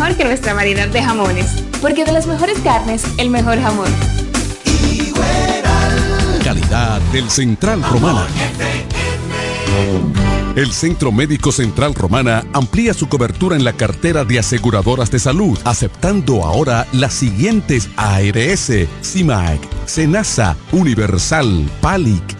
mejor que nuestra variedad de jamones. Porque de las mejores carnes, el mejor jamón. Calidad del Central Romana. El Centro Médico Central Romana amplía su cobertura en la cartera de aseguradoras de salud, aceptando ahora las siguientes ARS, CIMAC, SENASA, Universal, PALIC,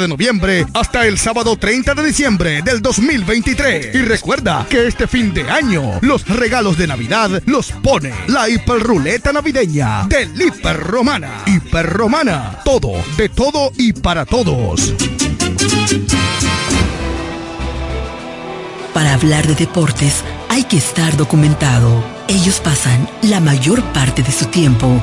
de noviembre hasta el sábado 30 de diciembre del 2023. Y recuerda que este fin de año los regalos de Navidad los pone la hiperruleta navideña del Hiper Romana. Hiper Romana, todo, de todo y para todos. Para hablar de deportes hay que estar documentado. Ellos pasan la mayor parte de su tiempo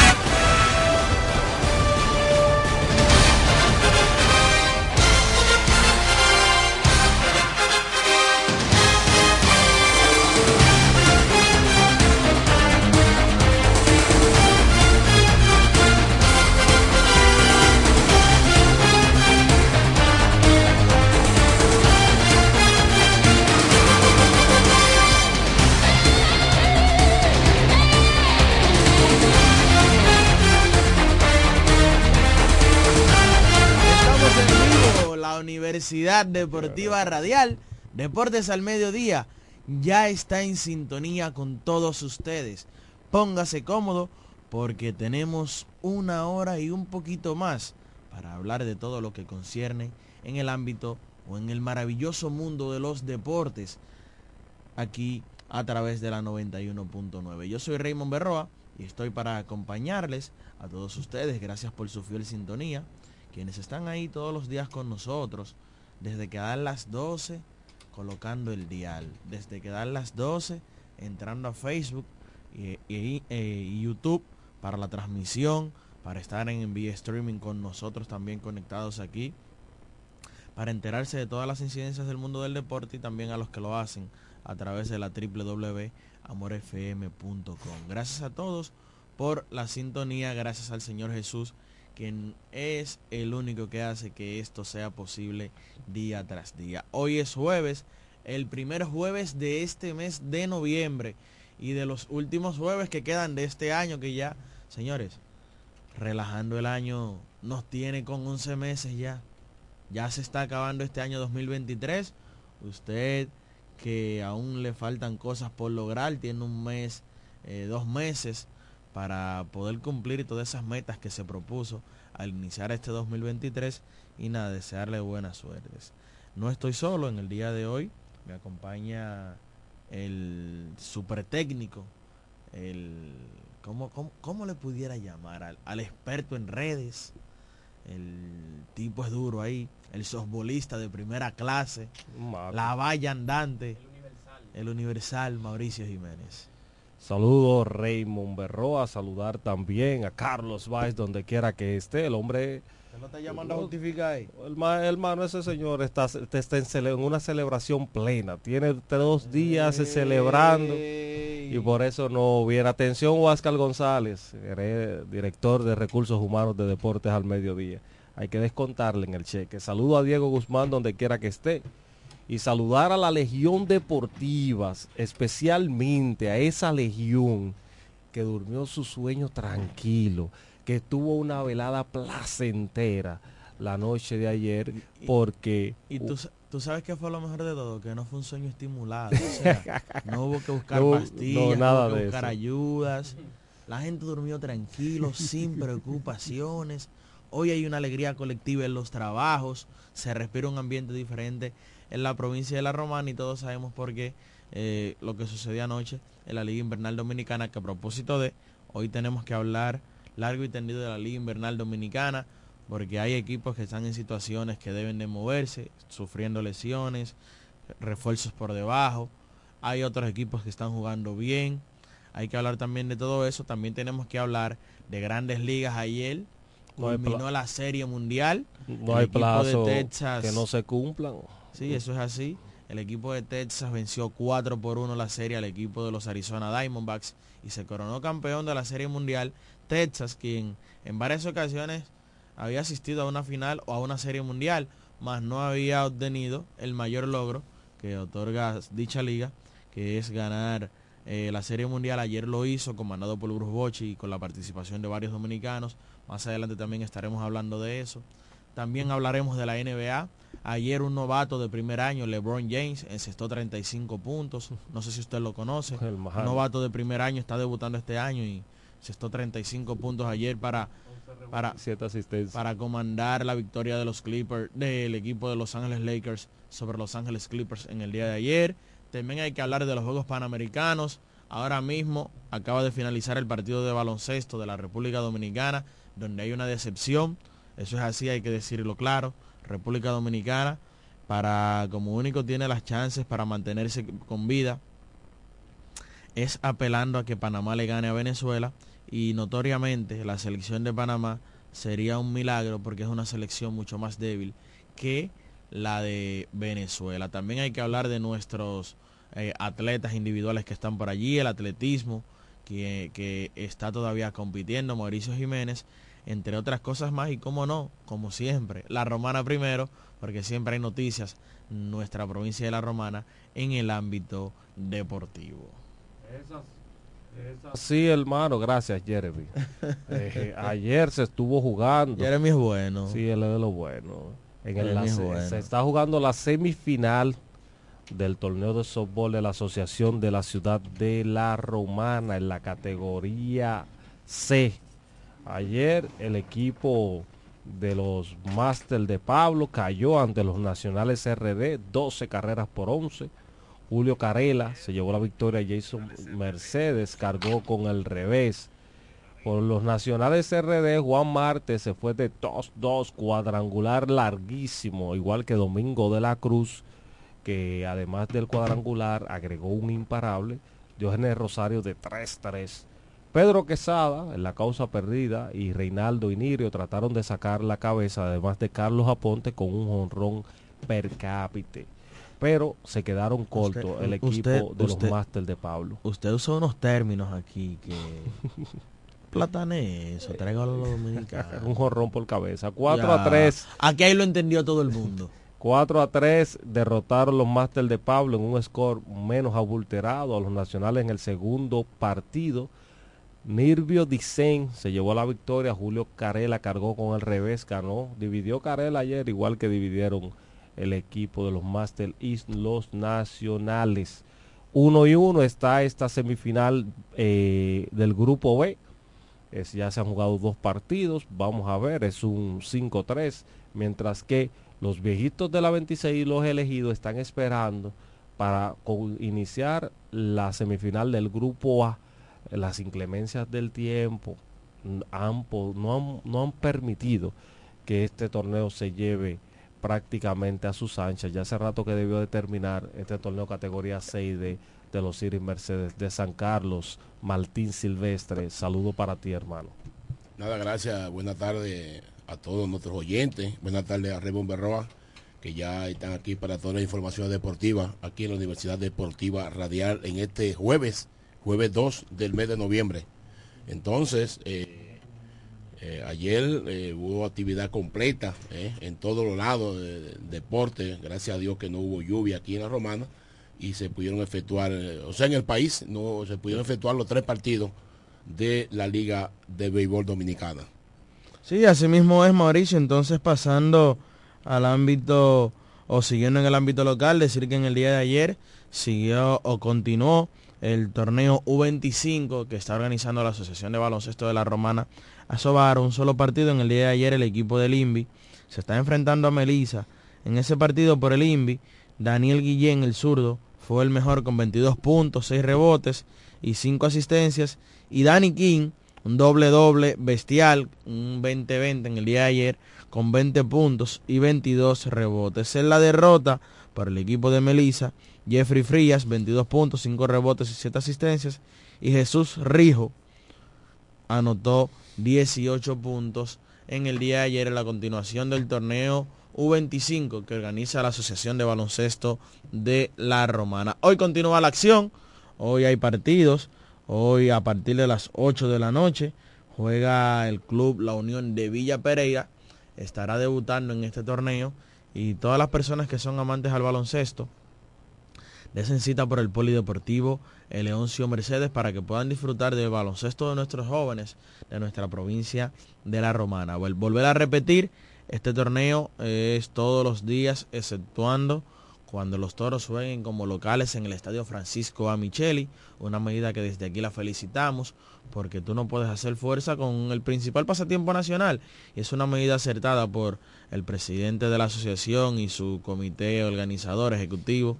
Deportiva Radial, Deportes al Mediodía, ya está en sintonía con todos ustedes. Póngase cómodo porque tenemos una hora y un poquito más para hablar de todo lo que concierne en el ámbito o en el maravilloso mundo de los deportes aquí a través de la 91.9. Yo soy Raymond Berroa y estoy para acompañarles a todos ustedes. Gracias por su fiel sintonía. Quienes están ahí todos los días con nosotros, desde que dan las 12, colocando el dial. Desde que dan las 12, entrando a Facebook y, eh, y YouTube para la transmisión, para estar en vía streaming con nosotros también conectados aquí para enterarse de todas las incidencias del mundo del deporte y también a los que lo hacen a través de la www.amorfm.com. Gracias a todos por la sintonía, gracias al Señor Jesús, quien es el único que hace que esto sea posible día tras día. Hoy es jueves, el primer jueves de este mes de noviembre y de los últimos jueves que quedan de este año que ya, señores, relajando el año nos tiene con 11 meses ya. Ya se está acabando este año 2023. Usted que aún le faltan cosas por lograr, tiene un mes, eh, dos meses para poder cumplir todas esas metas que se propuso al iniciar este 2023 y nada, desearle buenas suertes. No estoy solo en el día de hoy, me acompaña el super técnico, el, ¿cómo, cómo, cómo le pudiera llamar? Al, al experto en redes, el tipo es duro ahí, el softbolista de primera clase, la valla andante, el universal Mauricio Jiménez. Saludos Raymond Berroa, saludar también a Carlos Valls donde quiera que esté, el hombre no está llamando a justificar ahí? Hermano, ese señor está, está en, una celebración plena. Tiene tres días celebrando y por eso no viene. Atención, Huáscar González, director de Recursos Humanos de Deportes al Mediodía. Hay que descontarle en el cheque. Saludo a Diego Guzmán donde quiera que esté. Y saludar a la Legión Deportivas, especialmente a esa Legión que durmió su sueño tranquilo que tuvo una velada placentera la noche de ayer porque... Y, tú, sabes que fue lo mejor de todo, que no fue un sueño estimulado. no hubo que buscar pastillas, no, hubo que buscar ayudas. La gente durmió tranquilo, sin preocupaciones. Hoy hay una alegría colectiva en los trabajos, se respira un ambiente diferente en la provincia de La Romana y todos sabemos por qué eh, lo que sucedió anoche en la Liga Invernal Dominicana, que a propósito de, hoy tenemos que hablar largo y tendido de la Liga Invernal Dominicana, porque hay equipos que están en situaciones que deben de moverse, sufriendo lesiones, refuerzos por debajo. Hay otros equipos que están jugando bien. Hay que hablar también de todo eso. También tenemos que hablar de grandes ligas ayer. Culminó la serie mundial. No hay plazo de Texas, que no se cumplan. Sí, eso es así. El equipo de Texas venció 4 por 1 la serie al equipo de los Arizona Diamondbacks y se coronó campeón de la serie mundial Texas, quien en varias ocasiones había asistido a una final o a una serie mundial, mas no había obtenido el mayor logro que otorga dicha liga, que es ganar eh, la serie mundial. Ayer lo hizo, comandado por Bruce Bochy y con la participación de varios dominicanos. Más adelante también estaremos hablando de eso. También hablaremos de la NBA. Ayer un novato de primer año, LeBron James, encestó 35 puntos. No sé si usted lo conoce. un novato de primer año está debutando este año y Sexto 35 puntos ayer para, para, para comandar la victoria de los Clippers, del equipo de Los Ángeles Lakers sobre Los Ángeles Clippers en el día de ayer. También hay que hablar de los Juegos Panamericanos. Ahora mismo acaba de finalizar el partido de baloncesto de la República Dominicana, donde hay una decepción. Eso es así, hay que decirlo claro. República Dominicana, para como único tiene las chances para mantenerse con vida, es apelando a que Panamá le gane a Venezuela y notoriamente la selección de Panamá sería un milagro porque es una selección mucho más débil que la de Venezuela. También hay que hablar de nuestros eh, atletas individuales que están por allí, el atletismo que, que, está todavía compitiendo, Mauricio Jiménez, entre otras cosas más y cómo no, como siempre, la romana primero, porque siempre hay noticias, nuestra provincia de la romana en el ámbito deportivo. Sí, hermano, gracias Jeremy. Eh, ayer se estuvo jugando. Jeremy es bueno. Sí, él es de lo bueno. En el, Se está jugando la semifinal del torneo de softball de la Asociación de la Ciudad de La Romana en la categoría C. Ayer el equipo de los Masters de Pablo cayó ante los Nacionales RD 12 carreras por 11 Julio Carela se llevó la victoria. Jason Mercedes cargó con el revés. Por los nacionales RD, Juan Marte se fue de 2-2, cuadrangular larguísimo, igual que Domingo de la Cruz, que además del cuadrangular agregó un imparable. Diógenes Rosario de 3-3. Pedro Quesada en la causa perdida y Reinaldo Inirio trataron de sacar la cabeza, además de Carlos Aponte con un honrón per cápite pero se quedaron cortos el equipo de los Masters de Pablo. Usted usó unos términos aquí que... Platane eso, a los dominicanos. Un jorrón por cabeza. 4 a 3. Aquí ahí lo entendió todo el mundo. 4 a 3 derrotaron los Masters de Pablo en un score menos abulterado a los nacionales en el segundo partido. Nirvio Dicen se llevó la victoria. Julio Carela cargó con el revés, ganó. Dividió Carela ayer, igual que dividieron el equipo de los Master East, los nacionales. Uno y uno está esta semifinal eh, del grupo B. Ya se han jugado dos partidos, vamos a ver, es un 5-3, mientras que los viejitos de la 26 y los elegidos están esperando para iniciar la semifinal del grupo A. Las inclemencias del tiempo han, no, han, no han permitido que este torneo se lleve prácticamente a sus anchas. Ya hace rato que debió de terminar este torneo categoría 6 de, de los Iris Mercedes de San Carlos, Martín Silvestre. Saludo para ti, hermano. Nada, gracias. Buenas tardes a todos nuestros oyentes. Buenas tardes a Raymond Berroa, que ya están aquí para toda la información deportiva, aquí en la Universidad Deportiva Radial, en este jueves, jueves 2 del mes de noviembre. Entonces, eh, eh, ayer eh, hubo actividad completa en todos los lados de, deporte, gracias a Dios que no hubo lluvia aquí en la Romana y se pudieron efectuar, o sea, en el país no se pudieron efectuar los tres partidos de la Liga de Béisbol Dominicana. Sí, así mismo es Mauricio, entonces pasando al ámbito o siguiendo en el ámbito local, decir que en el día de ayer siguió o continuó el torneo U25 que está organizando la Asociación de Baloncesto de la Romana a Sobar, un solo partido. En el día de ayer el equipo del INVI se está enfrentando a Melisa. En ese partido por el INVI, Daniel Guillén, el zurdo, fue el mejor con 22 puntos, 6 rebotes y 5 asistencias. Y Danny King, un doble doble bestial, un 20-20 en el día de ayer, con 20 puntos y 22 rebotes. En la derrota para el equipo de Melissa, Jeffrey Frías, 22 puntos, 5 rebotes y 7 asistencias. Y Jesús Rijo anotó 18 puntos en el día de ayer en la continuación del torneo U25 que organiza la Asociación de Baloncesto de la Romana. Hoy continúa la acción, hoy hay partidos, hoy a partir de las 8 de la noche juega el club La Unión de Villa Pereira, estará debutando en este torneo y todas las personas que son amantes al baloncesto desen cita por el Polideportivo el Mercedes para que puedan disfrutar del baloncesto de nuestros jóvenes de nuestra provincia de La Romana. Volver a repetir, este torneo es todos los días, exceptuando cuando los toros jueguen como locales en el Estadio Francisco A. Micheli, una medida que desde aquí la felicitamos, porque tú no puedes hacer fuerza con el principal pasatiempo nacional. Y es una medida acertada por el presidente de la asociación y su comité organizador ejecutivo.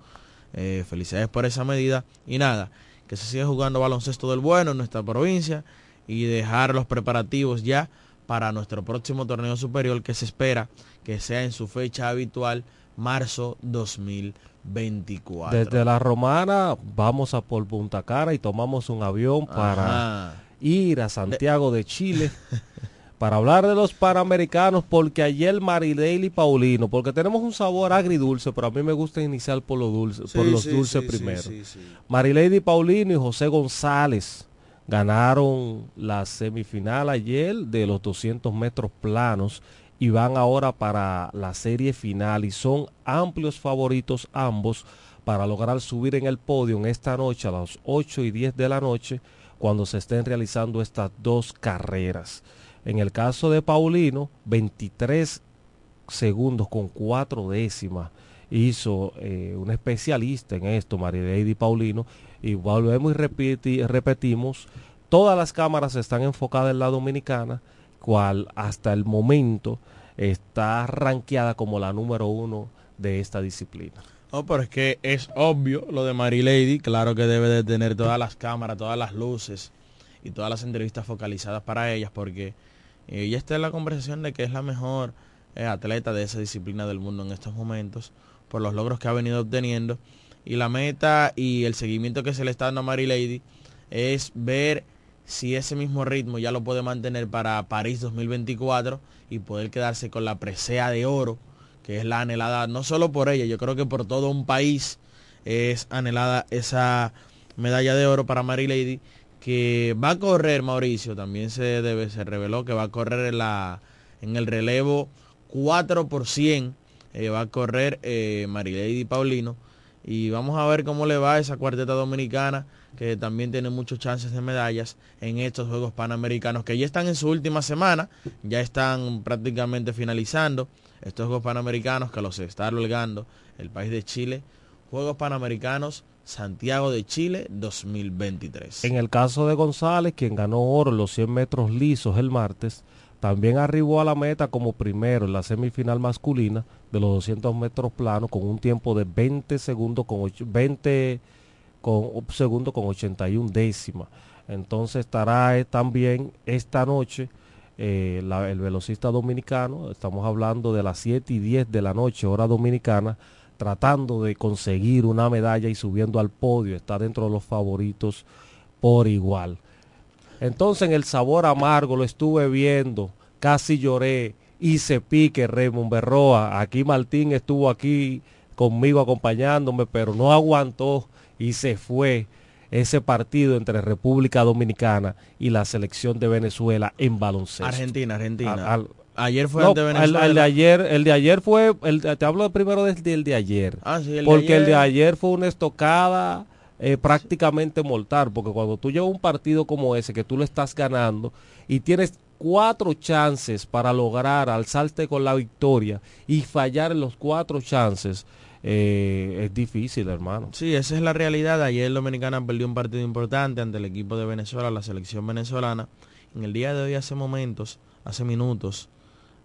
Eh, felicidades por esa medida. Y nada, que se siga jugando baloncesto del bueno en nuestra provincia y dejar los preparativos ya para nuestro próximo torneo superior que se espera que sea en su fecha habitual marzo 2024. Desde la Romana vamos a por Punta Cara y tomamos un avión para ir a Santiago de Chile para hablar de los Panamericanos porque ayer Marileili y Paulino, porque tenemos un sabor agridulce, pero a mí me gusta iniciar por, lo dulce, por los dulces primero. Marileili Paulino y José González ganaron la semifinal ayer de los 200 metros planos y van ahora para la serie final y son amplios favoritos ambos para lograr subir en el podio en esta noche a las 8 y 10 de la noche cuando se estén realizando estas dos carreras. En el caso de Paulino, 23 segundos con cuatro décimas hizo eh, un especialista en esto, María Paulino, y volvemos y repetimos, todas las cámaras están enfocadas en la dominicana, cual hasta el momento está rankeada como la número uno de esta disciplina. No, pero es que es obvio lo de Mary Lady, claro que debe de tener todas las cámaras, todas las luces y todas las entrevistas focalizadas para ellas, porque ella está en la conversación de que es la mejor eh, atleta de esa disciplina del mundo en estos momentos, por los logros que ha venido obteniendo. Y la meta y el seguimiento que se le está dando a Mary Lady es ver si ese mismo ritmo ya lo puede mantener para París 2024 y poder quedarse con la presea de oro, que es la anhelada, no solo por ella, yo creo que por todo un país es anhelada esa medalla de oro para Mary Lady, que va a correr, Mauricio, también se debe, se reveló que va a correr en, la, en el relevo 4 por 100, eh, va a correr eh, Mary Lady Paulino, y vamos a ver cómo le va a esa cuarteta dominicana que también tiene muchos chances de medallas en estos Juegos Panamericanos que ya están en su última semana, ya están prácticamente finalizando estos Juegos Panamericanos que los está albergando el país de Chile. Juegos Panamericanos Santiago de Chile 2023. En el caso de González, quien ganó oro en los 100 metros lisos el martes, también arribó a la meta como primero en la semifinal masculina de los 200 metros planos con un tiempo de 20 segundos con 20 con segundo con 81 décimas. Entonces estará eh, también esta noche eh, el velocista dominicano, estamos hablando de las 7 y 10 de la noche, hora dominicana, tratando de conseguir una medalla y subiendo al podio, está dentro de los favoritos por igual. Entonces en el sabor amargo lo estuve viendo, casi lloré se pique Raymond Berroa. Aquí Martín estuvo aquí conmigo acompañándome, pero no aguantó y se fue ese partido entre República Dominicana y la selección de Venezuela en baloncesto. Argentina, Argentina. ayer fue el de Venezuela. El, de ayer, el de ayer fue, el, te hablo primero del, de ayer. Ah, sí, el porque el de ayer fue una estocada eh, prácticamente mortal, porque cuando tú llevas un partido como ese, que tú lo estás ganando y tienes cuatro chances para lograr alzarte con la victoria y fallar en los cuatro chances, eh, es difícil, hermano. Sí, esa es la realidad. Ayer Dominicana perdió un partido importante ante el equipo de Venezuela, la selección venezolana. En el día de hoy, hace momentos, hace minutos,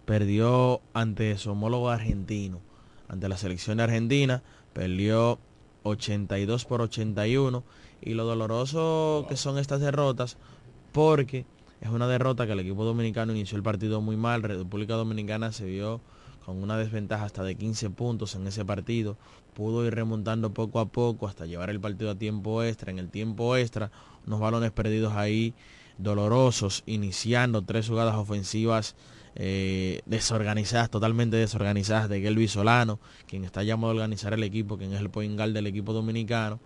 perdió ante su homólogo argentino, ante la selección de Argentina, perdió 82 por 81. Y lo doloroso que son estas derrotas, porque es una derrota que el equipo dominicano inició el partido muy mal. República Dominicana se vio con una desventaja hasta de 15 puntos en ese partido. Pudo ir remontando poco a poco hasta llevar el partido a tiempo extra. En el tiempo extra, unos balones perdidos ahí dolorosos, iniciando tres jugadas ofensivas eh, desorganizadas, totalmente desorganizadas de Gelby Solano, quien está llamado a organizar el equipo, quien es el point guard del equipo dominicano.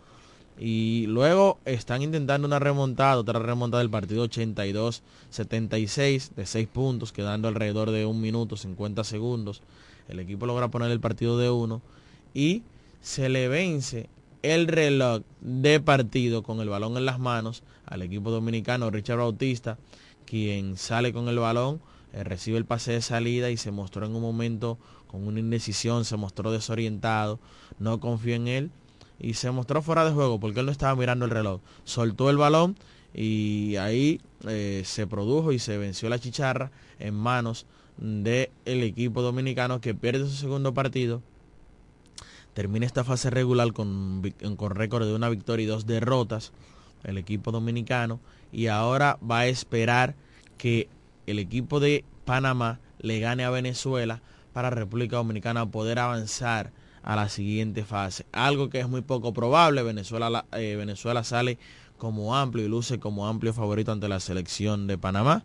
Y luego están intentando una remontada, otra remontada del partido 82-76 de 6 puntos, quedando alrededor de un minuto 50 segundos. El equipo logra poner el partido de 1 y se le vence el reloj de partido con el balón en las manos al equipo dominicano Richard Bautista, quien sale con el balón eh, recibe el pase de salida y se mostró en un momento con una indecisión, se mostró desorientado, no confió en él y se mostró fuera de juego porque él no estaba mirando el reloj. Soltó el balón y ahí eh, se produjo y se venció la chicharra en manos del equipo dominicano que pierde su segundo partido. Termina esta fase regular con, con récord de una victoria y dos derrotas el equipo dominicano y ahora va a esperar que el equipo de Panamá le gane a Venezuela para República Dominicana poder avanzar a la siguiente fase. Algo que es muy poco probable. Venezuela, eh, Venezuela sale como amplio y luce como amplio favorito ante la selección de Panamá.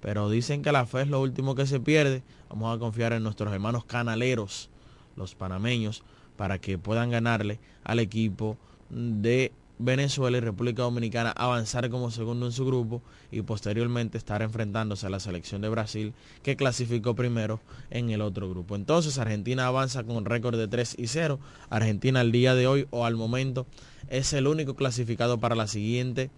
Pero dicen que la fe es lo último que se pierde. Vamos a confiar en nuestros hermanos canaleros, los panameños, para que puedan ganarle al equipo de Venezuela y República Dominicana avanzar como segundo en su grupo y posteriormente estar enfrentándose a la selección de Brasil que clasificó primero en el otro grupo. Entonces Argentina avanza con un récord de 3 y 0. Argentina al día de hoy o al momento es el único clasificado para la siguiente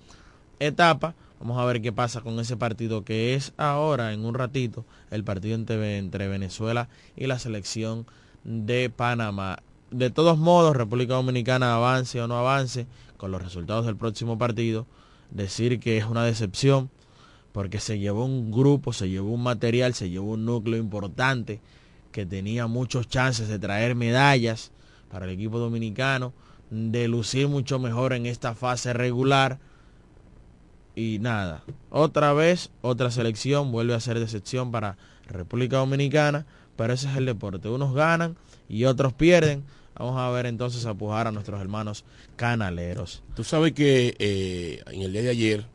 etapa. Vamos a ver qué pasa con ese partido que es ahora en un ratito el partido entre, entre Venezuela y la selección de Panamá. De todos modos, República Dominicana avance o no avance, con los resultados del próximo partido, decir que es una decepción porque se llevó un grupo, se llevó un material, se llevó un núcleo importante que tenía muchos chances de traer medallas para el equipo dominicano, de lucir mucho mejor en esta fase regular. Y nada, otra vez, otra selección vuelve a ser decepción para República Dominicana, pero ese es el deporte. Unos ganan y otros pierden. Vamos a ver entonces a pujar a nuestros hermanos canaleros. Tú sabes que eh, en el día de ayer,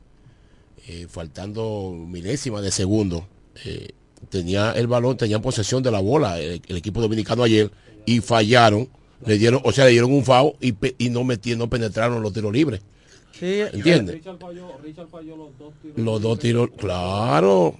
eh, faltando milésimas de segundo, eh, tenía el balón, tenían posesión de la bola el, equipo dominicano ayer y fallaron, le dieron, o sea, le dieron un FAO y, y no metieron, no penetraron los tiros libres. Sí, ¿Entiendes? Richard falló, los dos tiros. Los dos tiros, claro.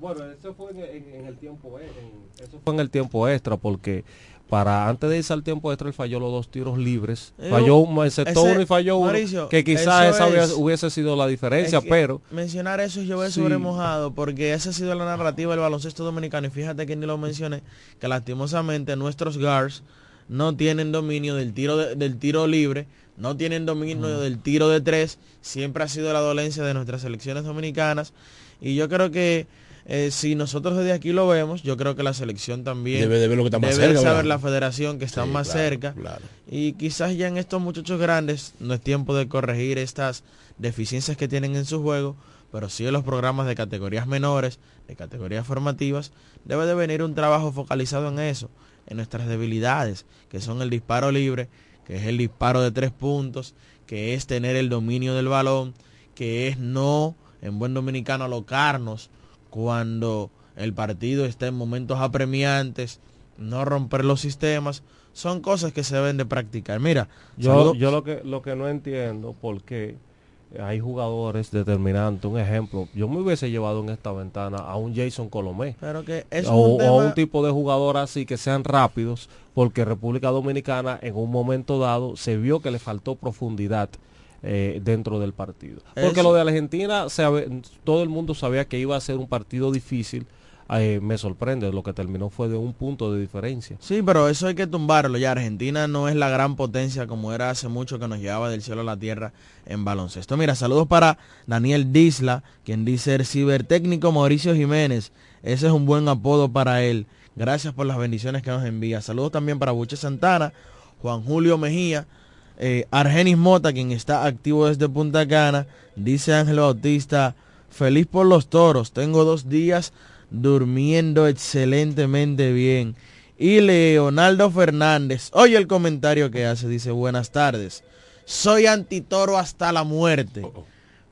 bueno, eso fue en, el tiempo, eso fue en el tiempo extra porque para antes de irse al tiempo extra él falló los dos tiros libres. Eh, falló uno y falló uno que quizás esa hubiese, sido la diferencia pero mencionar eso yo voy sobre mojado porque esa ha sido la narrativa del baloncesto dominicano y fíjate que ni lo mencioné que lastimosamente nuestros guards no tienen dominio del tiro del tiro libre no tienen dominio del tiro de tres siempre ha sido la dolencia de nuestras selecciones dominicanas y yo creo que eh, si nosotros desde aquí lo vemos, yo creo que la selección también debe, de ver lo que está más debe saber la federación que está más cerca. Y quizás ya en estos muchachos grandes no es tiempo de corregir estas deficiencias que tienen en su juego, pero sí en los programas de categorías menores, de categorías formativas, debe de venir un trabajo focalizado en eso, en nuestras debilidades, que son el disparo libre, que es el disparo de tres puntos, que es tener el dominio del balón, que es no, en buen dominicano, alocarnos cuando el partido está en momentos apremiantes, no romper los sistemas, son cosas que se deben de practicar. Mira, yo, yo lo que lo que no entiendo por qué hay jugadores determinantes. Un ejemplo, yo me hubiese llevado en esta ventana a un Jason Colomé. Pero que es o, a un tipo de jugador así que sean rápidos, porque República Dominicana en un momento dado se vio que le faltó profundidad eh, dentro del partido. Porque lo de Argentina, todo el mundo sabía que iba a ser un partido difícil eh, me sorprende. Lo que terminó fue de un punto de diferencia. Sí, pero eso hay que tumbarlo. Ya Argentina no es la gran potencia como era hace mucho que nos llevaba del cielo a la tierra en baloncesto. Mira, saludos para Daniel Disla, quien dice el cibertécnico Mauricio Jiménez. Ese es un buen apodo para él. Gracias por las bendiciones que nos envía. Saludos también para Buche Santana, Juan Julio Mejía, eh, Argenis Mota, quien está activo desde Punta Cana. Dice Ángel Bautista, feliz por los toros. Tengo dos días durmiendo excelentemente bien. Y Leonardo Fernández, oye el comentario que hace, dice buenas tardes. Soy antitoro hasta la muerte. Oh, oh.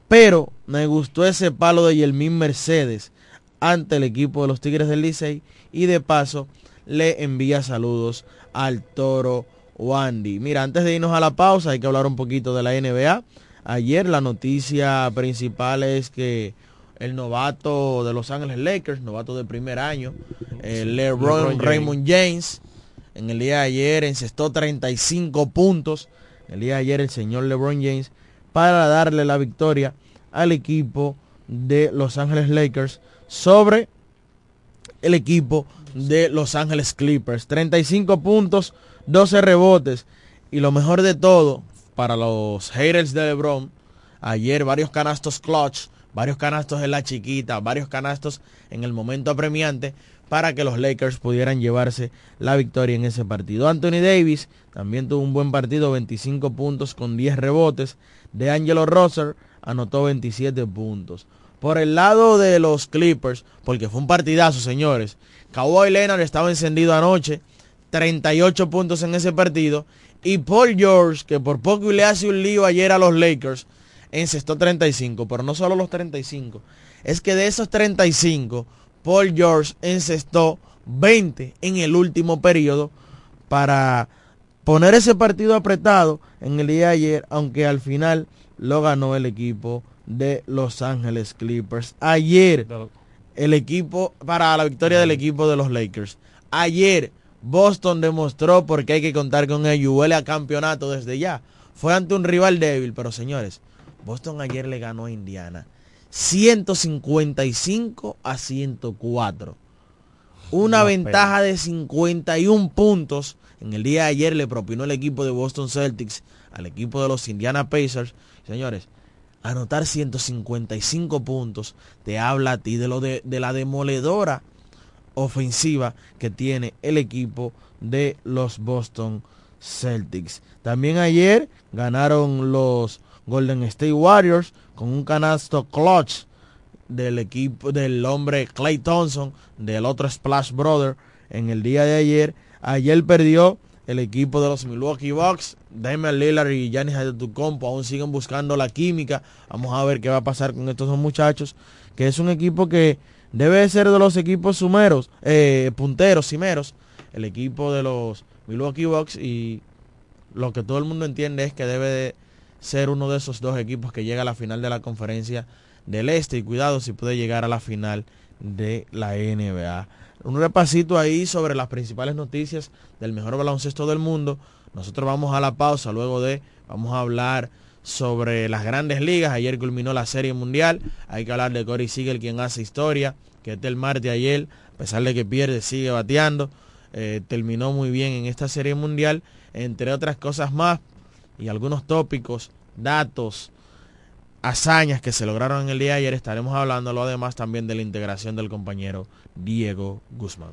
Pero me gustó ese palo de Yelmín Mercedes ante el equipo de los Tigres del Licey. Y de paso le envía saludos al toro Wandy. Mira, antes de irnos a la pausa hay que hablar un poquito de la NBA. Ayer la noticia principal es que el novato de Los Ángeles Lakers, novato de primer año, LeBron, Raymond James. En el día de ayer encestó 35 puntos. El día de ayer el señor LeBron James para darle la victoria al equipo de Los Ángeles Lakers sobre el equipo de Los Ángeles Clippers. 35 puntos, 12 rebotes. Y lo mejor de todo, para los haters de LeBron, ayer varios canastos clutch varios canastos en la chiquita, varios canastos en el momento apremiante para que los Lakers pudieran llevarse la victoria en ese partido. Anthony Davis también tuvo un buen partido, 25 puntos con 10 rebotes. De Angelo Rosser anotó 27 puntos. Por el lado de los Clippers, porque fue un partidazo, señores. Kawhi Leonard estaba encendido anoche, 38 puntos en ese partido. Y Paul George, que por poco le hace un lío ayer a los Lakers, encestó 35, pero no solo los 35. Es que de esos 35, Paul George encestó 20 en el último periodo para poner ese partido apretado en el día de ayer, aunque al final lo ganó el equipo de Los Ángeles Clippers. Ayer, el equipo, para la victoria del equipo de los Lakers. Ayer, Boston demostró por qué hay que contar con ello. Huele a campeonato desde ya. Fue ante un rival débil, pero señores, Boston ayer le ganó a Indiana 155 a 104. Una ventaja de 51 puntos. En el día de ayer le propinó el equipo de Boston Celtics al equipo de los Indiana Pacers. Señores, anotar 155 puntos te habla a ti de, lo de, de la demoledora ofensiva que tiene el equipo de los Boston Celtics. También ayer ganaron los Golden State Warriors con un canasto clutch del equipo del hombre Clay Thompson, del otro Splash Brother en el día de ayer. Ayer perdió el equipo de los Milwaukee Bucks. Damian Lillard y Giannis Antetokounmpo aún siguen buscando la química. Vamos a ver qué va a pasar con estos dos muchachos, que es un equipo que debe ser de los equipos sumeros, eh, punteros, cimeros, el equipo de los Milwaukee Bucks y lo que todo el mundo entiende es que debe de ser uno de esos dos equipos que llega a la final de la conferencia del Este y cuidado si puede llegar a la final de la NBA. Un repasito ahí sobre las principales noticias del mejor baloncesto del mundo. Nosotros vamos a la pausa, luego de vamos a hablar sobre las grandes ligas. Ayer culminó la serie mundial. Hay que hablar de Corey Siegel, quien hace historia, que es el martes ayer, a pesar de que pierde, sigue bateando. Eh, terminó muy bien en esta serie mundial, entre otras cosas más y algunos tópicos, datos, hazañas que se lograron el día de ayer, estaremos hablando además también de la integración del compañero Diego Guzmán.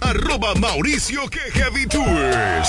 Arroba Mauricio que Heavy Tours.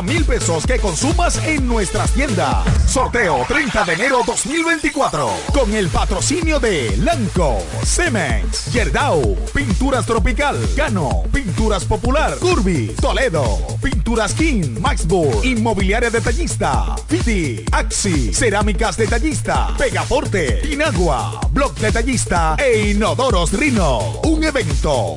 Mil pesos que consumas en nuestras tiendas. Sorteo 30 de enero 2024. Con el patrocinio de Lanco, Cemex, Yerdau, Pinturas Tropical, Cano, Pinturas Popular, Curvi, Toledo, Pinturas King, Maxburg, Inmobiliaria Detallista, Fiti, Axi, Cerámicas Detallista, Pegaforte, Inagua, Blog Detallista e Inodoros Rino. Un evento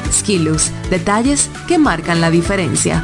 Skilus, detalles que marcan la diferencia.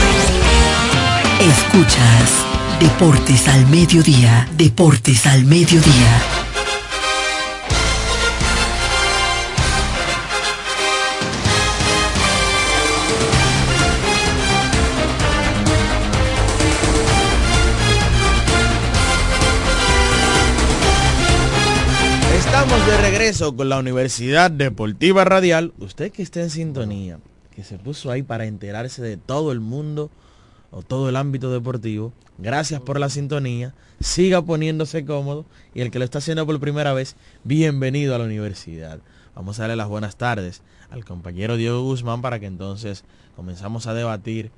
Escuchas Deportes al Mediodía, Deportes al Mediodía. Estamos de regreso con la Universidad Deportiva Radial. Usted que está en sintonía, que se puso ahí para enterarse de todo el mundo o todo el ámbito deportivo. Gracias por la sintonía. Siga poniéndose cómodo. Y el que lo está haciendo por primera vez, bienvenido a la universidad. Vamos a darle las buenas tardes al compañero Diego Guzmán para que entonces comenzamos a debatir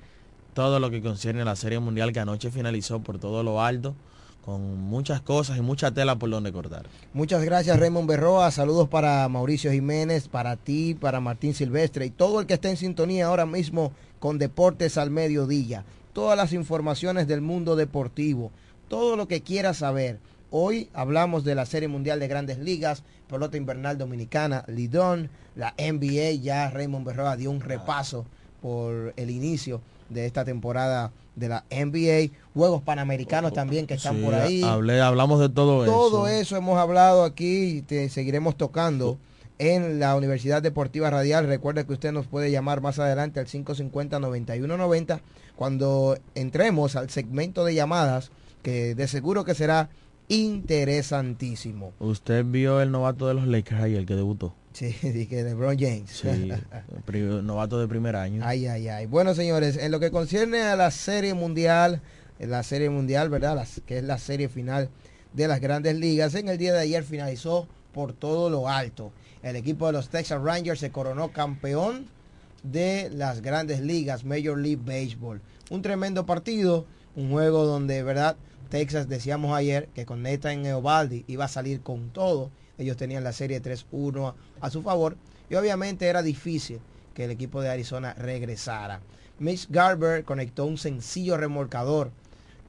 todo lo que concierne a la Serie Mundial que anoche finalizó por todo lo alto con muchas cosas y mucha tela por donde cortar. Muchas gracias Raymond Berroa, saludos para Mauricio Jiménez, para ti, para Martín Silvestre y todo el que está en sintonía ahora mismo con Deportes al Mediodía todas las informaciones del mundo deportivo, todo lo que quieras saber. Hoy hablamos de la Serie Mundial de Grandes Ligas, pelota invernal dominicana, Lidón, la NBA, ya Raymond Berroa dio un repaso por el inicio de esta temporada de la NBA, Juegos Panamericanos también que están por ahí. Hablé, hablamos de todo, eso. Todo eso hemos hablado aquí y te seguiremos tocando en la Universidad Deportiva Radial. Recuerde que usted nos puede llamar más adelante al 550-9190 cuando entremos al segmento de llamadas, que de seguro que será interesantísimo. Usted vio el novato de los Lakers ahí, el que debutó. Sí, que LeBron James. Sí, novato de primer año. Ay, ay, ay. Bueno, señores, en lo que concierne a la Serie Mundial, la Serie Mundial, ¿verdad? que es la serie final de las grandes ligas, en el día de ayer finalizó por todo lo alto. El equipo de los Texas Rangers se coronó campeón de las grandes ligas, Major League Baseball. Un tremendo partido, un juego donde, verdad, Texas decíamos ayer que con Nathan Eovaldi iba a salir con todo. Ellos tenían la serie 3-1 a, su favor y obviamente era difícil que el equipo de Arizona regresara. Mitch Garber conectó un sencillo remolcador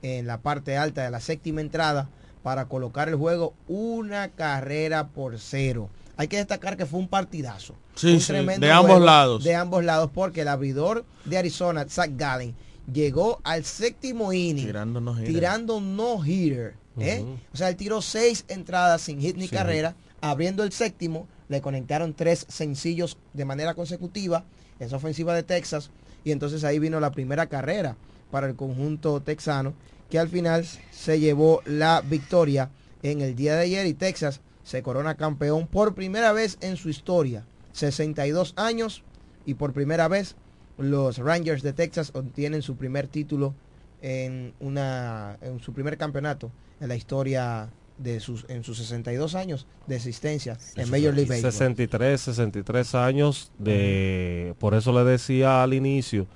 en la parte alta de la séptima entrada para colocar el juego una carrera por cero. Hay que destacar que fue un partidazo. Sí, de ambos lados. De ambos lados, porque el abridor de Arizona, Zach Gallen, llegó al séptimo inning tirando no hitter. Tirando no hitter ¿eh? O sea, él tiró seis entradas sin hit ni carrera. Abriendo el séptimo, le conectaron tres sencillos de manera consecutiva. Esa ofensiva de Texas. Y entonces ahí vino la primera carrera para el conjunto texano, que al final se llevó la victoria en el día de ayer. Y Texas se corona campeón por primera vez en su historia. 62 años y por primera vez los Rangers de Texas obtienen su primer título en, una, en su primer campeonato en la historia de sus en sus 62 años de existencia en Major League Baseball. 63, 63 años de por eso le decía al inicio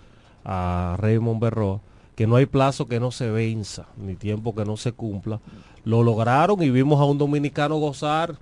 a Raymond Berroa que no hay plazo que no se venza, ni tiempo que no se cumpla. Lo lograron y vimos a un dominicano gozar.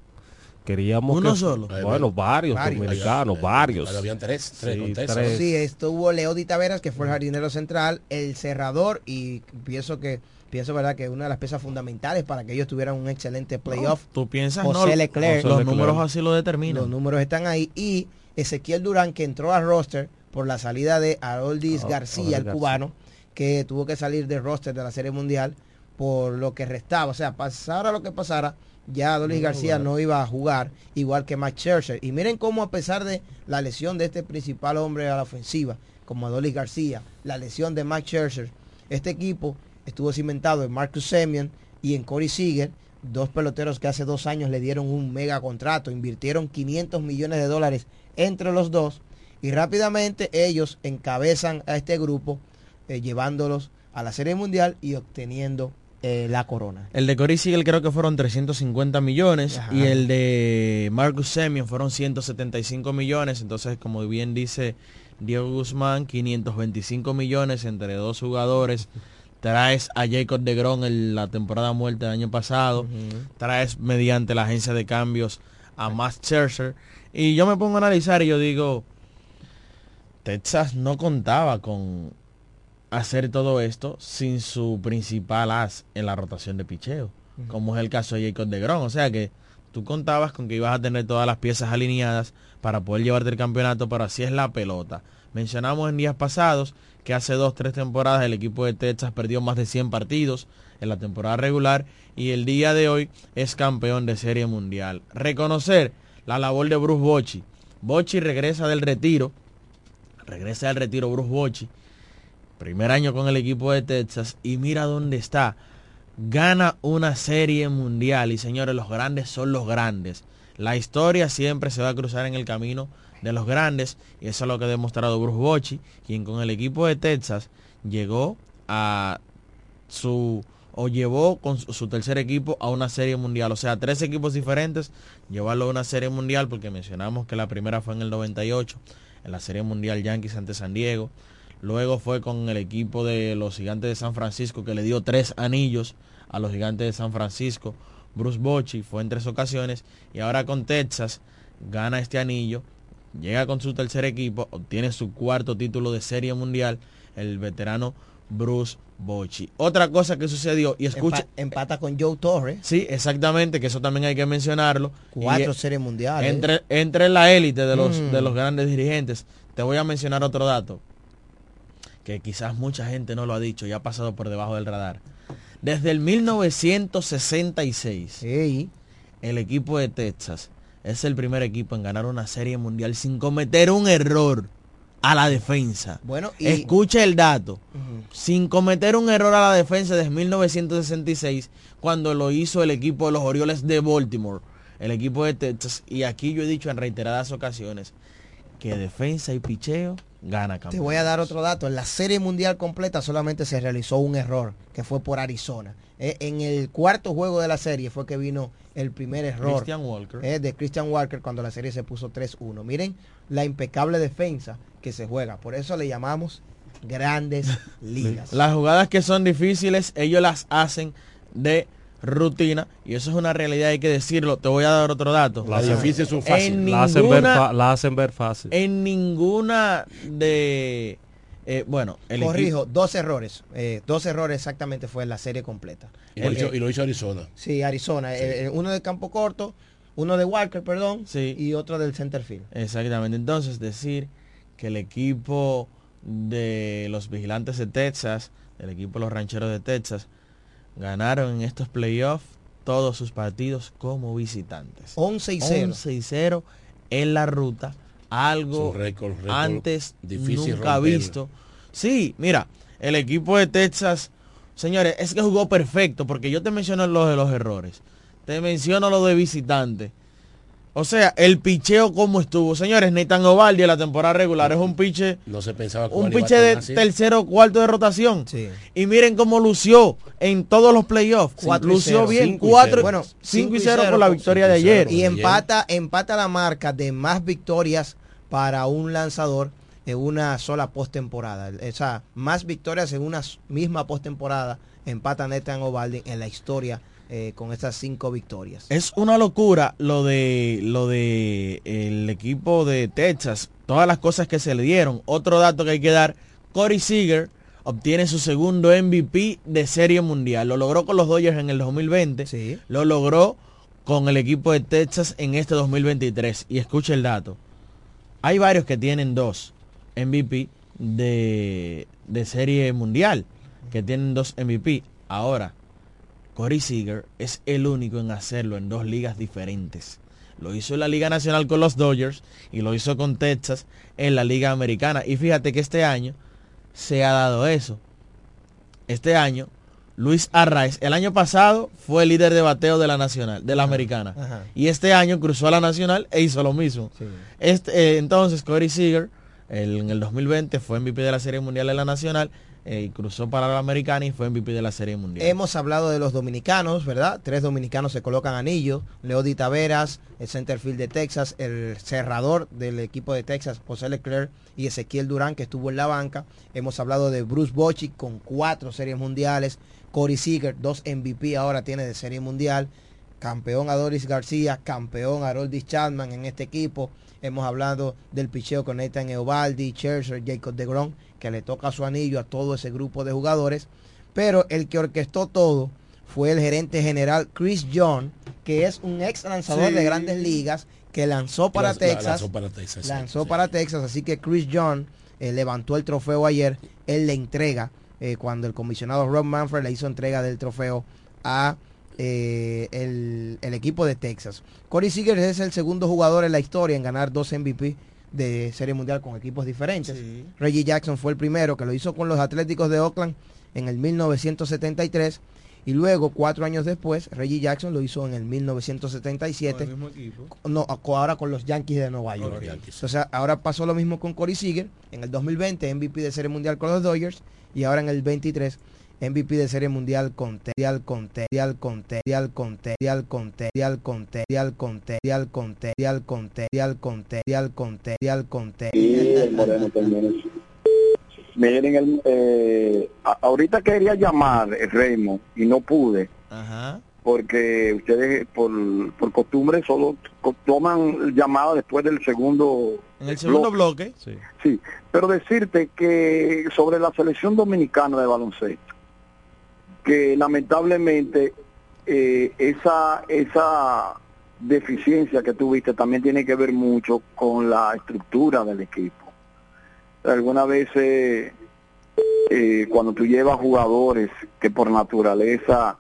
Queríamos uno solo. Bueno, varios, dominicanos, varios. habían tres, tres, Sí, estuvo Leody Taveras, que fue el jardinero central, el cerrador, y pienso que pienso verdad que una de las piezas fundamentales para que ellos tuvieran un excelente playoff. Tú piensas José Leclerc, los números así lo determinan. Los números están ahí y Ezequiel Durán que entró al roster por la salida de Aroldis oh, García, el cubano que tuvo que salir del roster de la Serie Mundial por lo que restaba. O sea, pasara lo que pasara, ya Adolis García no iba a jugar igual que Max Scherzer. Y miren cómo a pesar de la lesión de este principal hombre a la ofensiva, como Adolis García, la lesión de Max Scherzer, este equipo estuvo cimentado en Marcus Semien y en Corey Seager, dos peloteros que hace dos años le dieron un mega contrato, invirtieron 500 millones de dólares entre los dos y rápidamente ellos encabezan a este grupo eh, llevándolos a la Serie Mundial y obteniendo eh, la corona. El de Corey Seager creo que fueron 350 millones y el de Marcus Semien fueron 175 millones, entonces como bien dice Diego Guzmán, 525 millones entre dos jugadores. Traes a Jacob de Gron en la temporada muerta del año pasado, traes mediante la agencia de cambios a Max Scherzer. Y yo me pongo a analizar y yo digo, Texas no contaba con hacer todo esto sin su principal as en la rotación de picheo, como es el caso de Jacob de Gron, o sea que tú contabas con que ibas a tener todas las piezas alineadas para poder llevarte el campeonato, pero así es la pelota. Mencionamos en días pasados que hace dos, tres temporadas el equipo de Texas perdió más de 100 partidos en la temporada regular y el día de hoy es campeón de serie mundial. Reconocer la labor de Bruce Bochy. Bochy regresa del retiro, regresa del retiro Bruce Bochy, primer año con el equipo de Texas y mira dónde está. Gana una serie mundial y señores, los grandes son los grandes. La historia siempre se va a cruzar en el camino de los grandes y eso es lo que ha demostrado Bruce Bochy, quien con el equipo de Texas llegó a su o llevó con su tercer equipo a una serie mundial, o sea, tres equipos diferentes, llevarlo a una serie mundial porque mencionamos que la primera fue en el 98, en la serie mundial Yankees ante San Diego, luego fue con el equipo de los gigantes de San Francisco que le dio tres anillos a los gigantes de San Francisco, Bruce Bochy fue en tres ocasiones y ahora con Texas gana este anillo llega con su tercer equipo, obtiene su cuarto título de serie mundial, el veterano Bruce Bochy. Otra cosa que sucedió, y escucha... empata con Joe Torres. Sí, exactamente, que eso también hay que mencionarlo. Cuatro series mundiales. Entre, entre la élite de los, de los mm. grandes dirigentes. Te voy a mencionar otro dato, que quizás mucha gente no lo ha dicho y ha pasado por debajo del radar. Desde el 1966, el equipo de Texas es el primer equipo en ganar una serie mundial sin cometer un error a la defensa. Bueno, y... escuche el dato. Sin cometer un error a la defensa desde 1966, cuando lo hizo el equipo de los Orioles de Baltimore, el equipo de Texas. Y aquí yo he dicho en reiteradas ocasiones que defensa y picheo gana. Te voy a dar otro dato. En la serie mundial completa solamente se realizó un error, que fue por Arizona. Eh, en el cuarto juego de la serie fue que vino el primer error eh, de Christian Walker cuando la serie se puso 3-1. Miren la impecable defensa que se juega. Por eso le llamamos grandes ligas. Las jugadas que son difíciles, ellos las hacen de rutina y eso es una realidad, hay que decirlo. Te voy a dar otro dato. Las difíciles son fáciles. La, hacen ver fácil. En ninguna de eh, bueno, el corrijo, dos errores. Eh, dos errores exactamente fue en la serie completa. Y, lo, hizo, Arizona. Sí, Arizona. Eh, uno de campo corto, uno de Walker, perdón, y otro del center field. Exactamente. Entonces, decir que el equipo de los vigilantes de Texas, el equipo de los rancheros de Texas, ganaron en estos playoffs todos sus partidos como visitantes. 11 y 0. 11 y 0 en la ruta algo antes difícil nunca visto. Sí, mira, el equipo de Texas, señores, es que jugó perfecto, porque yo te menciono los de los errores, te menciono lo de visitante. O sea, el picheo como estuvo. Señores, Nathan Ovaldi en la temporada regular es un piche. No se pensaba Un piche de tercero o cuarto de rotación. Y miren cómo lució en todos los playoffs. Lució bien. cuatro, bueno, 5 y 0 por la victoria de ayer. Y empata, empata la marca de más victorias para un lanzador en una sola postemporada. O sea, más victorias en una misma postemporada empata Nathan Ovaldi en la historia eh, con estas cinco victorias. Es una locura lo de lo de el equipo de Texas, todas las cosas que se le dieron. Otro dato que hay que dar, Corey Seager obtiene su segundo MVP de Serie Mundial. Lo logró con los Dodgers en el 2020. Sí. Lo logró con el equipo de Texas en este 2023. Y escuche el dato. Hay varios que tienen dos MVP de, de Serie Mundial, que tienen dos MVP. Ahora, Corey Seager es el único en hacerlo en dos ligas diferentes. Lo hizo en la Liga Nacional con los Dodgers y lo hizo con Texas en la Liga Americana. Y fíjate que este año se ha dado eso. Este año, Luis Arraez, el año pasado fue el líder de bateo de la Nacional, de la Americana. Y este año cruzó a la Nacional e hizo lo mismo. Este, eh, entonces, Corey Seager, en el 2020 fue MVP de la Serie Mundial de la Nacional eh, cruzó para la americana y fue MVP de la Serie Mundial. Hemos hablado de los dominicanos, ¿verdad? Tres dominicanos se colocan anillos. Leody Taveras, el centerfield de Texas, el cerrador del equipo de Texas, José Leclerc y Ezequiel Durán, que estuvo en la banca. Hemos hablado de Bruce Bochy con cuatro series mundiales. Corey Seager, dos MVP ahora tiene de serie mundial. Campeón Adolis García, campeón Haroldis Chapman en este equipo. Hemos hablado del picheo con Nathan Eovaldi, Scherzer, Jacob DeGrom que le toca su anillo a todo ese grupo de jugadores. Pero el que orquestó todo fue el gerente general Chris John, que es un ex lanzador de grandes ligas, que lanzó para Texas. lanzó para Texas. Lanzó para Texas, así que Chris John eh, levantó el trofeo ayer. Él le entrega, eh, cuando el comisionado Rob Manfred le hizo entrega del trofeo a eh, el, el, equipo de Texas. Corey Seager es el segundo jugador en la historia en ganar dos MVP de Serie Mundial con equipos diferentes. Reggie Jackson fue el primero que lo hizo con los Atléticos de Oakland en el 1973 y luego cuatro años después Reggie Jackson lo hizo en el 1977 no, ahora con los Yankees de Nueva York. entonces ahora pasó lo mismo con Corey Seager en el 2020 MVP de Serie Mundial con los Dodgers y ahora en el 23 MVP de Serie Mundial con Terial con Terial con Terial con Terial con Terial con Terial con Terial con Terial con Terial con Terial con Terial con el Moreno también. Miren, el, eh, ahorita quería llamar el Remo y no pude. Porque ustedes por, por costumbre solo toman llamada después del segundo en el segundo bloque, bloque. Sí. sí, pero decirte que sobre la selección dominicana de baloncesto, que lamentablemente eh, esa, esa deficiencia que tuviste también tiene que ver mucho con la estructura del equipo. Algunas veces eh, cuando tú llevas jugadores que por naturaleza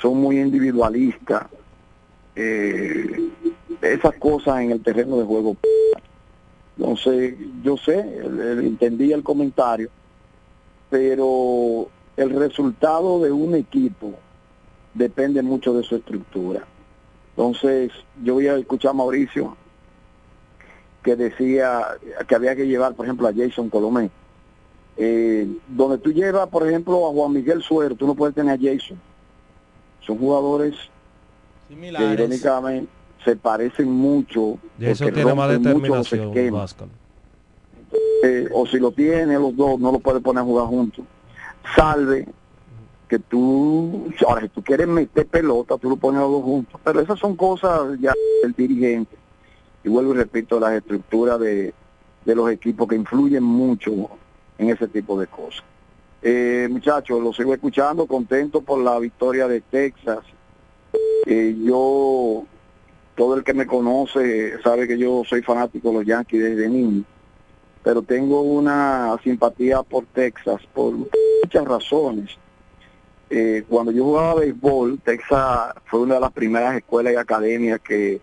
son muy individualistas, eh, esas cosas en el terreno de juego. Entonces, yo sé, entendí el comentario, pero el resultado de un equipo depende mucho de su estructura. Entonces, yo voy a escuchar a Mauricio que decía que había que llevar, por ejemplo, a Jason Colomé. Eh, donde tú llevas, por ejemplo, a Juan Miguel Suero, tú no puedes tener a Jason. Son jugadores Similares. que irónicamente se parecen mucho. Jason tiene más determinación, eh, o si lo tiene los dos, no lo puede poner a jugar juntos salve que tú, ahora si tú quieres meter pelota, tú lo pones a dos juntos, pero esas son cosas ya del dirigente. Y vuelvo y repito, las estructuras de, los equipos que influyen mucho en ese tipo de cosas. Eh, muchachos, lo sigo escuchando, contento por la victoria de Texas. Eh, yo, todo el que me conoce sabe que yo soy fanático de los Yankees desde niño pero tengo una simpatía por Texas por muchas razones. Eh, cuando yo jugaba béisbol, Texas fue una de las primeras escuelas y academias que,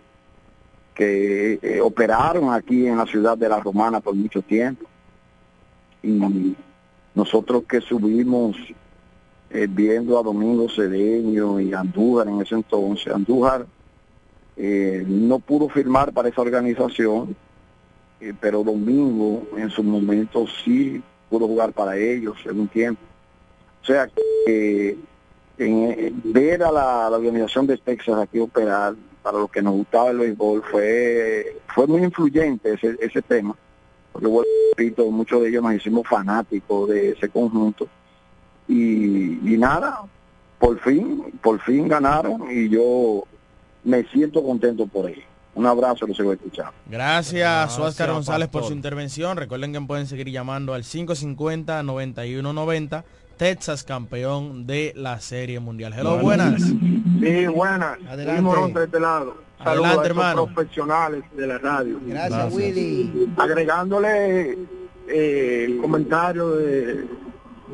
que eh, operaron aquí en la ciudad de La Romana por mucho tiempo. Y nosotros que subimos eh, viendo a Domingo Cedeño y Andújar en ese entonces, Andújar no pudo firmar para esa organización, eh, pero Domingo en su momento sí pudo jugar para ellos en un tiempo. O sea, que en, ver a la, organización de Texas aquí operar, para lo que nos gustaba el béisbol, fue, fue muy influyente ese, ese tema. Porque, repito, muchos de ellos nos hicimos fanáticos de ese conjunto. Y, y nada, por fin, por fin ganaron y yo me siento contento por ello. Un abrazo, lo sigo escuchando. Gracias, Oscar González, por su intervención. Recuerden que pueden seguir llamando al 550-9190. Texas campeón de la Serie Mundial. Hello, buenas. Sí, buenas. Adelante. de este lado. Saludos a profesionales de la radio. Gracias, Willy. Agregándole eh, el comentario de,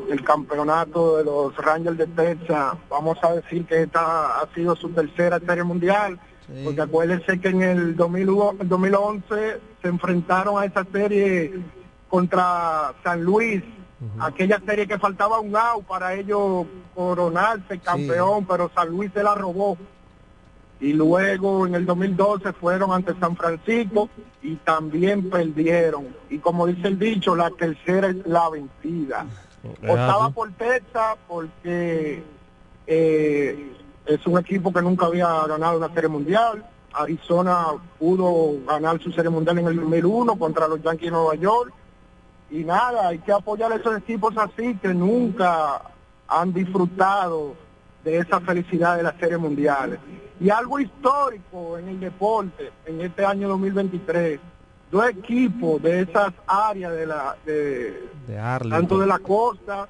el campeonato de los Rangers de Texas. Vamos a decir que esta ha sido su tercera serie mundial. Porque acuérdense que en el 2011 se enfrentaron a esa serie contra San Luis, aquella serie que faltaba un out para ellos coronarse campeón, pero San Luis se la robó. Y luego en el 2012 fueron ante San Francisco y también perdieron. Y como dice el dicho, la tercera es la vencida. Optaba por Texas porque eh, es un equipo que nunca había ganado una serie mundial. Arizona pudo ganar su serie mundial en el 2001 contra los Yankees de Nueva York. Y nada, hay que apoyar a esos equipos así que nunca han disfrutado de esa felicidad de las series mundiales. Y algo histórico en el deporte en este año 2023 dos equipos de esas áreas de la de, tanto de la costa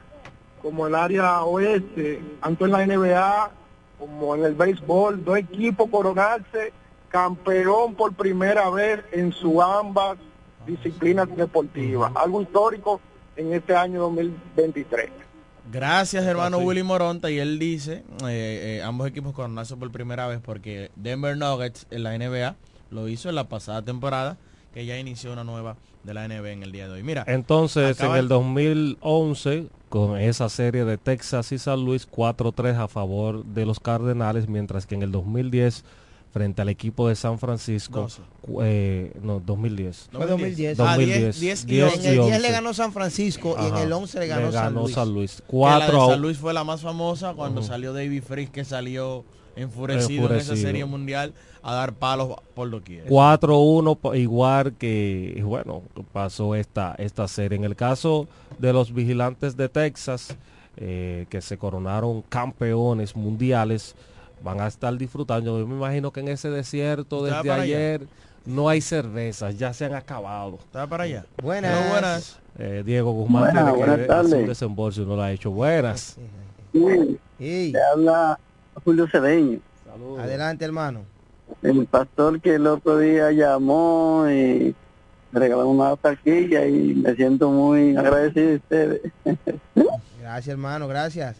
como el área oeste, tanto en la NBA como en el béisbol, dos equipos coronarse campeón por primera vez en su ambas disciplinas deportivas. Algo histórico en este año 2023. Gracias, hermano Willy Moronta. Y él dice, eh, eh, ambos equipos coronarse por primera vez porque Denver Nuggets en la NBA lo hizo en la pasada temporada, que ya inició una nueva de la NBA en el día de hoy. Mira, entonces en el 2011 con esa serie de Texas y San Luis 4-3 a favor de los Cardenales, mientras que en el 2010 frente al equipo de San Francisco. Eh, no, 2010. Fue 2010. 2010. 10, 10, en el 10 le ganó San Francisco y en el 11 le ganó, San Luis. San Luis. 4 la San Luis fue la más famosa cuando salió David Freeze que salió enfurecido, en esa serie mundial a dar palos por lo que 4-1 igual que bueno, pasó esta esta serie en el caso de los vigilantes de Texas eh, que se coronaron campeones mundiales van a estar disfrutando. Yo me imagino que en ese desierto desde ayer no hay cervezas, ya se han acabado. ¿Está para allá? Buenas. buenas. Eh, Diego Guzmán tiene que hacer un desembolso y no lo ha hecho. Buenas. Sí. habla Julio Cedeño. Adelante, hermano. El pastor que el otro día llamó y me regaló una taquilla y me siento muy agradecido de ustedes. gracias, hermano, gracias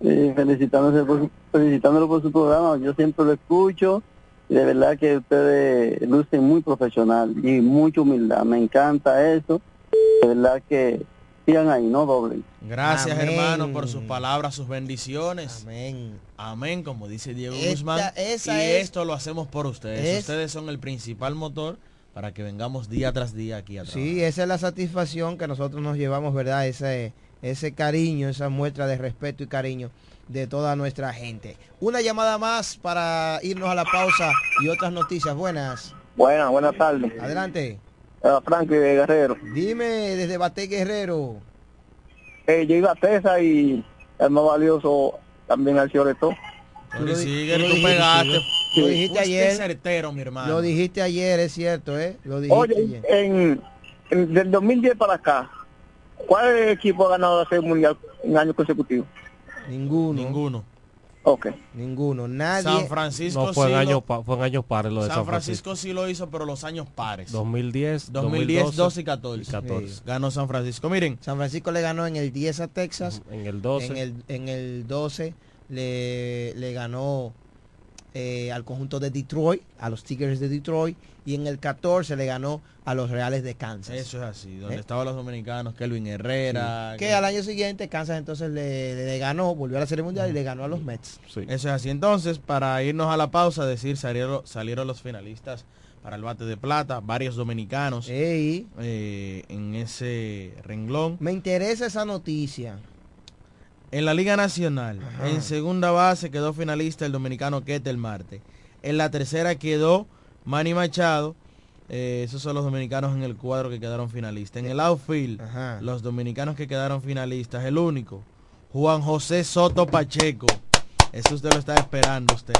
felicitándose por felicitándolo por su programa. Yo siempre lo escucho y de verdad que ustedes lucen muy profesional y mucha humildad. Me encanta eso. De verdad que sigan ahí, no doblen. Gracias hermano por sus palabras, sus bendiciones. Amén. Amén, como dice Diego Guzmán. y esto lo hacemos por ustedes. ustedes son el principal motor para que vengamos día tras día aquí a Sí, esa es la satisfacción que nosotros nos llevamos, ¿verdad? Ese ese cariño, esa muestra de respeto y cariño de toda nuestra gente. Una llamada más para irnos a la pausa y otras noticias. Buenas. Buenas, buenas tardes. Adelante. Uh, Frankie de Guerrero. Dime, desde Bate Guerrero. Eh, yo iba a Tesa y el más valioso también al Cioreto. Tú lo, tú pegaste. Lo dijiste ayer. certero, mi hermano. Lo dijiste ayer, es cierto, ¿eh? Lo dijiste Oye, ayer. En, en, del 2010 para acá, ¿Cuál equipo ha ganado la Serie Mundial en años consecutivos? Ninguno. Ninguno. Ok. Ninguno. Nadie. San Francisco no, fue, en años, fue en años pares lo de San, Francisco. sí lo hizo, pero los años pares. 2010, 2010, 12, y 14. 14. Ganó San Francisco. Miren. San Francisco le ganó en el 10 a Texas. En el 12. En el, en el 12 le, le ganó eh, al conjunto de Detroit, a los Tigers de Detroit, y en el 14 le ganó a los Reales de Kansas. Eso es así, donde ¿Eh? estaban los dominicanos, Kelvin Herrera. Que, al año siguiente Kansas entonces le, ganó, volvió a la Serie Mundial y le ganó a los Mets. Eso es así. Entonces, para irnos a la pausa, decir, salieron, salieron los finalistas para el bate de plata, varios dominicanos eh, en ese renglón. Me interesa esa noticia. En la Liga Nacional, en segunda base quedó finalista el dominicano Ketel Marte. En la tercera quedó Manny Machado. Eh, esos son los dominicanos en el cuadro que quedaron finalistas. En el outfield, los dominicanos que quedaron finalistas, el único, Juan José Soto Pacheco. Eso usted lo está esperando usted.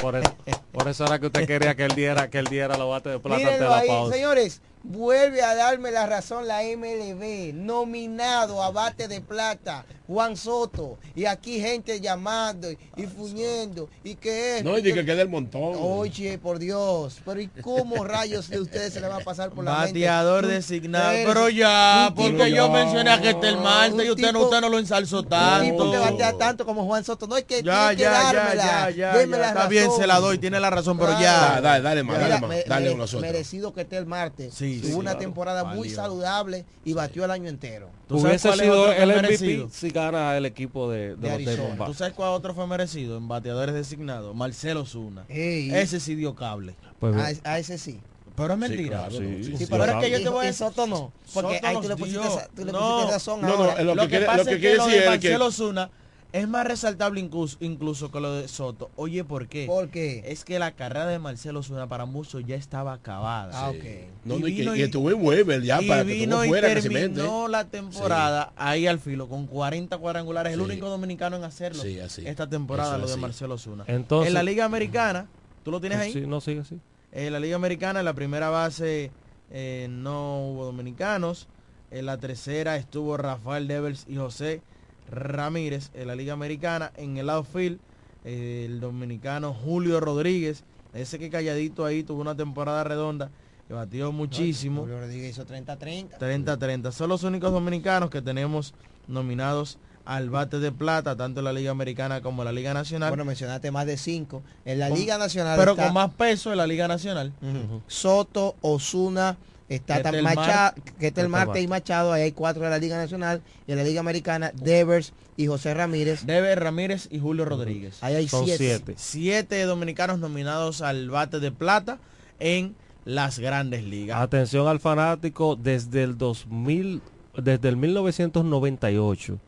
Por eso, por eso era que usted quería que él diera, que él diera los bates de plata ante la pausa. Señores, vuelve a darme la razón la MLB, nominado a bate de plata, Juan Soto, y aquí gente llamando y fuñendo, y que es... No, y que quede el montón. Oye, por Dios, pero ¿y cómo rayos de ustedes se le va a pasar por la Bateador designado, pero ya, porque yo mencioné a que el Marte y usted no, usted no lo ensalzó tanto. Un que batea tanto como Juan Soto, no hay que, ya, ya, ya, ya, ya, Está bien, se la doy, tiene la razón, pero ya. Dale, dale, más, dale, más, dale Merecido que esté el Marte. Sí, Tuvo una temporada muy saludable y batió el año entero. Hubiese sido el MVP si gana el equipo de, de, Arizona. ¿Tú sabes cuál otro fue merecido en bateadores designados? Marcelo Zuna. Ese sí dio cable. Pues, a, ese sí. Pero es mentira. Sí, sí, pero es que yo te voy a decir Soto no. Porque ahí tú le pusiste, tú le pusiste razón. No, no, lo, lo, que, que, pasa lo que es que lo de Marcelo Zuna es más resaltable incluso, incluso que lo de Soto. Oye, ¿por qué? ¿Por qué? Es que la carrera de Marcelo Zuna para muchos ya estaba acabada. Ah, ok. No, y, vino y, estuvo en Weber ya y para vino y terminó la temporada ahí al filo con 40 cuadrangulares. El único dominicano en hacerlo esta temporada, lo de Marcelo Zuna. Entonces, en la Liga Americana, ¿tú lo tienes ahí? Sí, no, sigue así. En la Liga Americana, en la primera base eh, no hubo dominicanos. En la tercera estuvo Rafael Devers y José Ramírez en la Liga Americana. En el outfield, eh, el dominicano Julio Rodríguez, ese que calladito ahí tuvo una temporada redonda, que batió muchísimo. Julio Rodríguez hizo 30-30. 30-30. Son los únicos dominicanos que tenemos nominados al bate de plata, tanto en la Liga Americana como en la Liga Nacional. Bueno, mencionaste más de cinco. En la Liga Nacional. Pero con más peso en la Liga Nacional. Soto, Osuna, Está tan Machado, que está el Marte y Machado, ahí hay cuatro de la Liga Nacional y en la Liga Americana, Devers y José Ramírez. Devers, Ramírez y Julio Rodríguez. Ahí hay siete. siete. dominicanos nominados al bate de plata en las grandes ligas. Atención al fanático, desde el 2000, desde el 1998,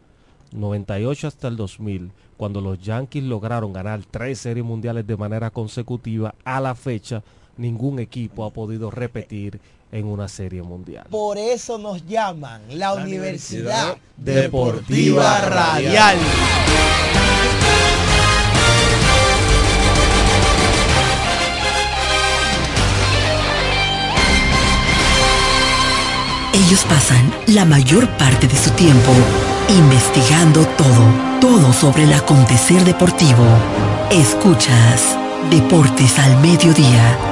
98 hasta el 2000, cuando los Yankees lograron ganar tres series mundiales de manera consecutiva, a la fecha ningún equipo ha podido repetir en una serie mundial. Por eso nos llaman la, Universidad, Deportiva, Radial. Ellos pasan la mayor parte de su tiempo investigando todo, todo sobre el acontecer deportivo. Escuchas Deportes al Mediodía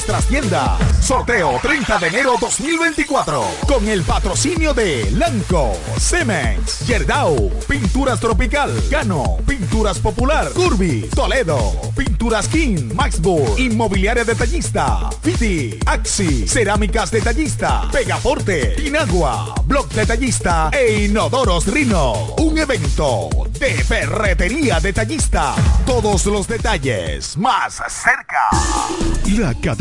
nuestras tiendas. Sorteo 30 de enero 2024 con el patrocinio de Lanco, Cemex, Yerdau, Pinturas Tropical, Cano, Pinturas Popular, Curvy, Toledo, Pinturas King, Maxburg, Inmobiliaria Detallista, Fiti, Axi, Cerámicas Detallista, Pegaforte, Inagua, Block Detallista e Inodoros Rino. Un evento de ferretería detallista. Todos los detalles más cerca. La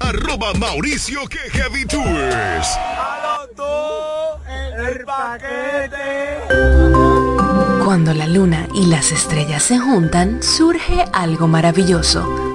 Arroba Mauricio que Heavy Tours. el paquete. Cuando la luna y las estrellas se juntan, surge algo maravilloso.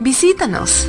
Visítanos.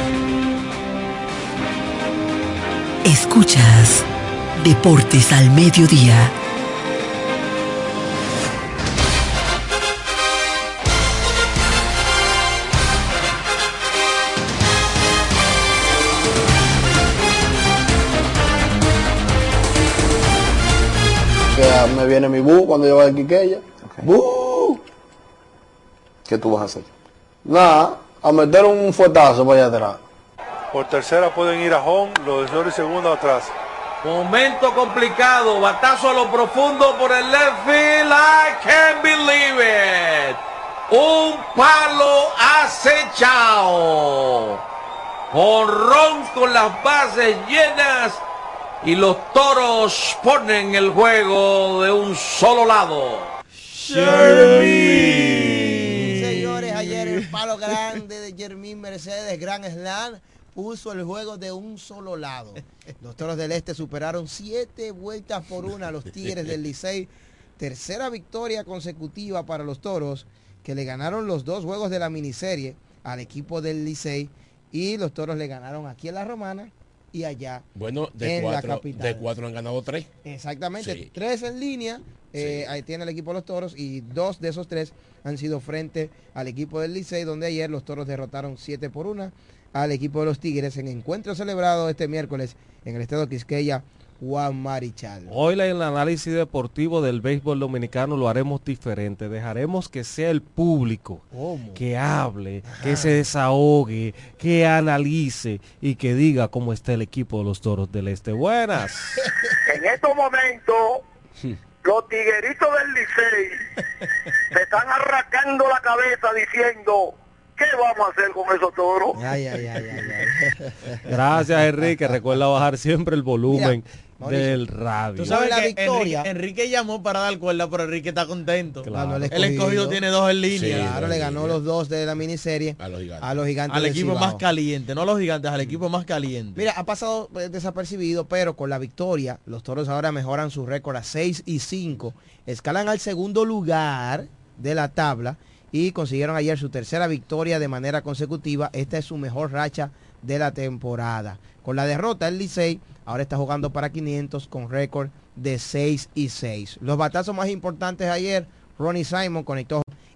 Escuchas Deportes al Mediodía. Me viene mi bu cuando yo voy a Quiqueya. ¡Bu! ¿Qué tú vas a hacer? Nada, a meter un fuetazo para allá atrás. Por tercera pueden ir a home, los de y segunda atrás. Momento complicado, batazo a lo profundo por el left field. I can't believe it. Un palo acechado. Honrón con las bases llenas. Y los toros ponen el juego de un solo lado. Señores, ayer el palo grande de Jermín Mercedes, Gran Slam puso el juego de un solo lado. Los Toros del Este superaron siete vueltas por una a los Tigres del Licey. Tercera victoria consecutiva para los Toros, que le ganaron los dos juegos de la miniserie al equipo del Licey. Y los Toros le ganaron aquí en la Romana y allá bueno, de en cuatro, la capital. De cuatro han ganado tres. Exactamente, Sí. tres en línea. eh, Sí. Ahí tiene el equipo de los Toros y dos de esos tres han sido frente al equipo del Licey, donde ayer los Toros derrotaron 7 por 1 al equipo de los Tigres en encuentro celebrado este miércoles en el estado Quisqueya Juan Marichal. Hoy en el análisis deportivo del béisbol dominicano lo haremos diferente. Dejaremos que sea el público que hable, que se desahogue, que analice y que diga cómo está el equipo de los Toros del Este. Buenas. en estos momentos, los tigueritos del Licey se están arrancando la cabeza diciendo ¿Qué vamos a hacer con esos toros? Gracias, Enrique. Recuerda bajar siempre el volumen del radio. Tú sabes la victoria. Enrique, llamó para dar cuerda, pero Enrique está contento. el, escogido, tiene dos en línea. claro, le ganó los dos de la miniserie a los gigantes. al equipo más caliente, no a los gigantes, al equipo más caliente. Mira, ha pasado eh, desapercibido, pero con la victoria, los toros ahora mejoran su récord a 6 y 5. Escalan al segundo lugar de la tabla y consiguieron ayer su tercera victoria de manera consecutiva. Esta es su mejor racha de la temporada. Con la derrota, el Licey ahora está jugando para 500 con récord de 6 y 6. Los batazos más importantes ayer, Ronnie Simon conectó